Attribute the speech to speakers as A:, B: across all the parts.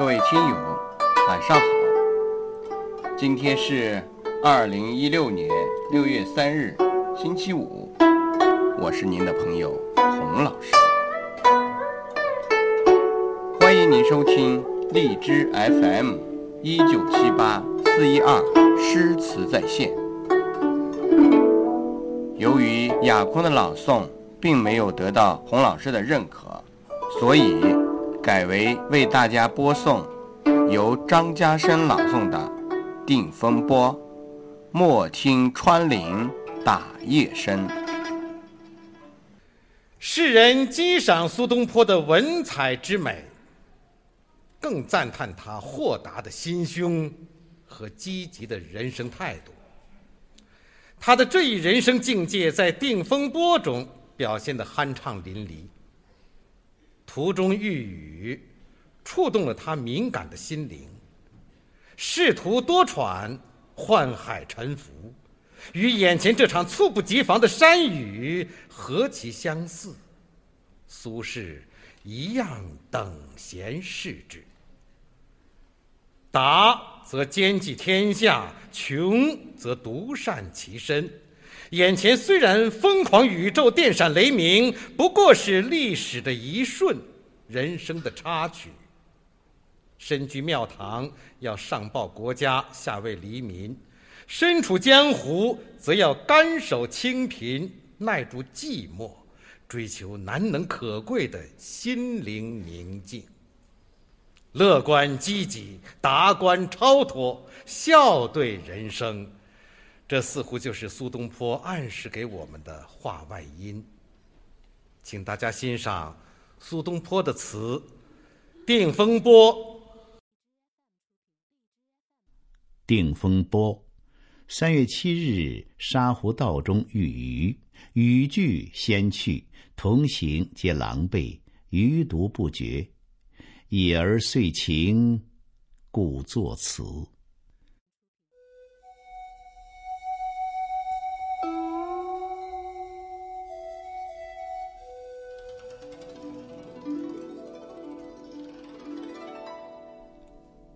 A: 各位听友，晚上好。今天是二零一六年六月三日，星期五。我是您的朋友洪老师，欢迎您收听荔枝 FM 一九七八四一二诗词在线。由于雅空的朗诵并没有得到洪老师的认可，所以改为为大家播送由张家生朗诵的《定风波》，莫听穿林打叶声。
B: 世人激赏苏东坡的文采之美，更赞叹他豁达的心胸和积极的人生态度。他的这一人生境界在《定风波》中表现得酣畅淋漓。途中遇雨，触动了他敏感的心灵；仕途多舛，宦海沉浮。与眼前这场猝不及防的山雨何其相似！苏轼一样等闲视之。达则兼济天下，穷则独善其身。眼前虽然疯狂宇宙、电闪雷鸣，不过是历史的一瞬，人生的插曲。身居庙堂，要上报国家，下为黎民。身处江湖，则要甘守清贫，耐住寂寞，追求难能可贵的心灵宁静。乐观积极，达观超脱，笑对人生，这似乎就是苏东坡暗示给我们的话外音。请大家欣赏苏东坡的词《定风波》。
C: 《定风波》三月七日，沙湖道中遇雨，雨具先去，同行皆狼狈，余独不觉。已而遂晴，故作词。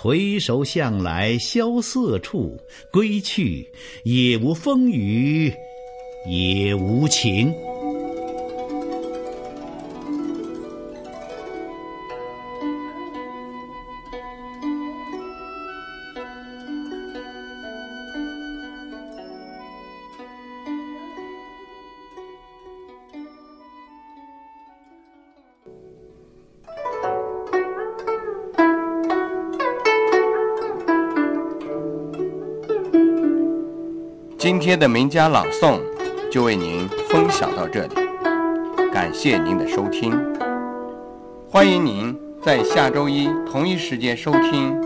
C: 回首向来萧瑟处，归去，也无风雨也无晴。
A: 今天的名家朗诵就为您分享到这里，感谢您的收听。欢迎您在下周一同一时间收听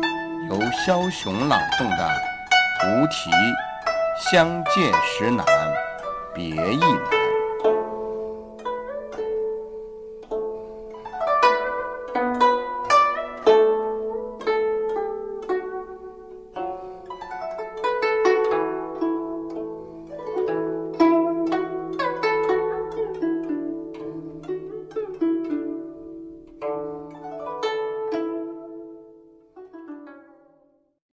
A: 由枭雄朗诵的《无题相见时难别亦难》。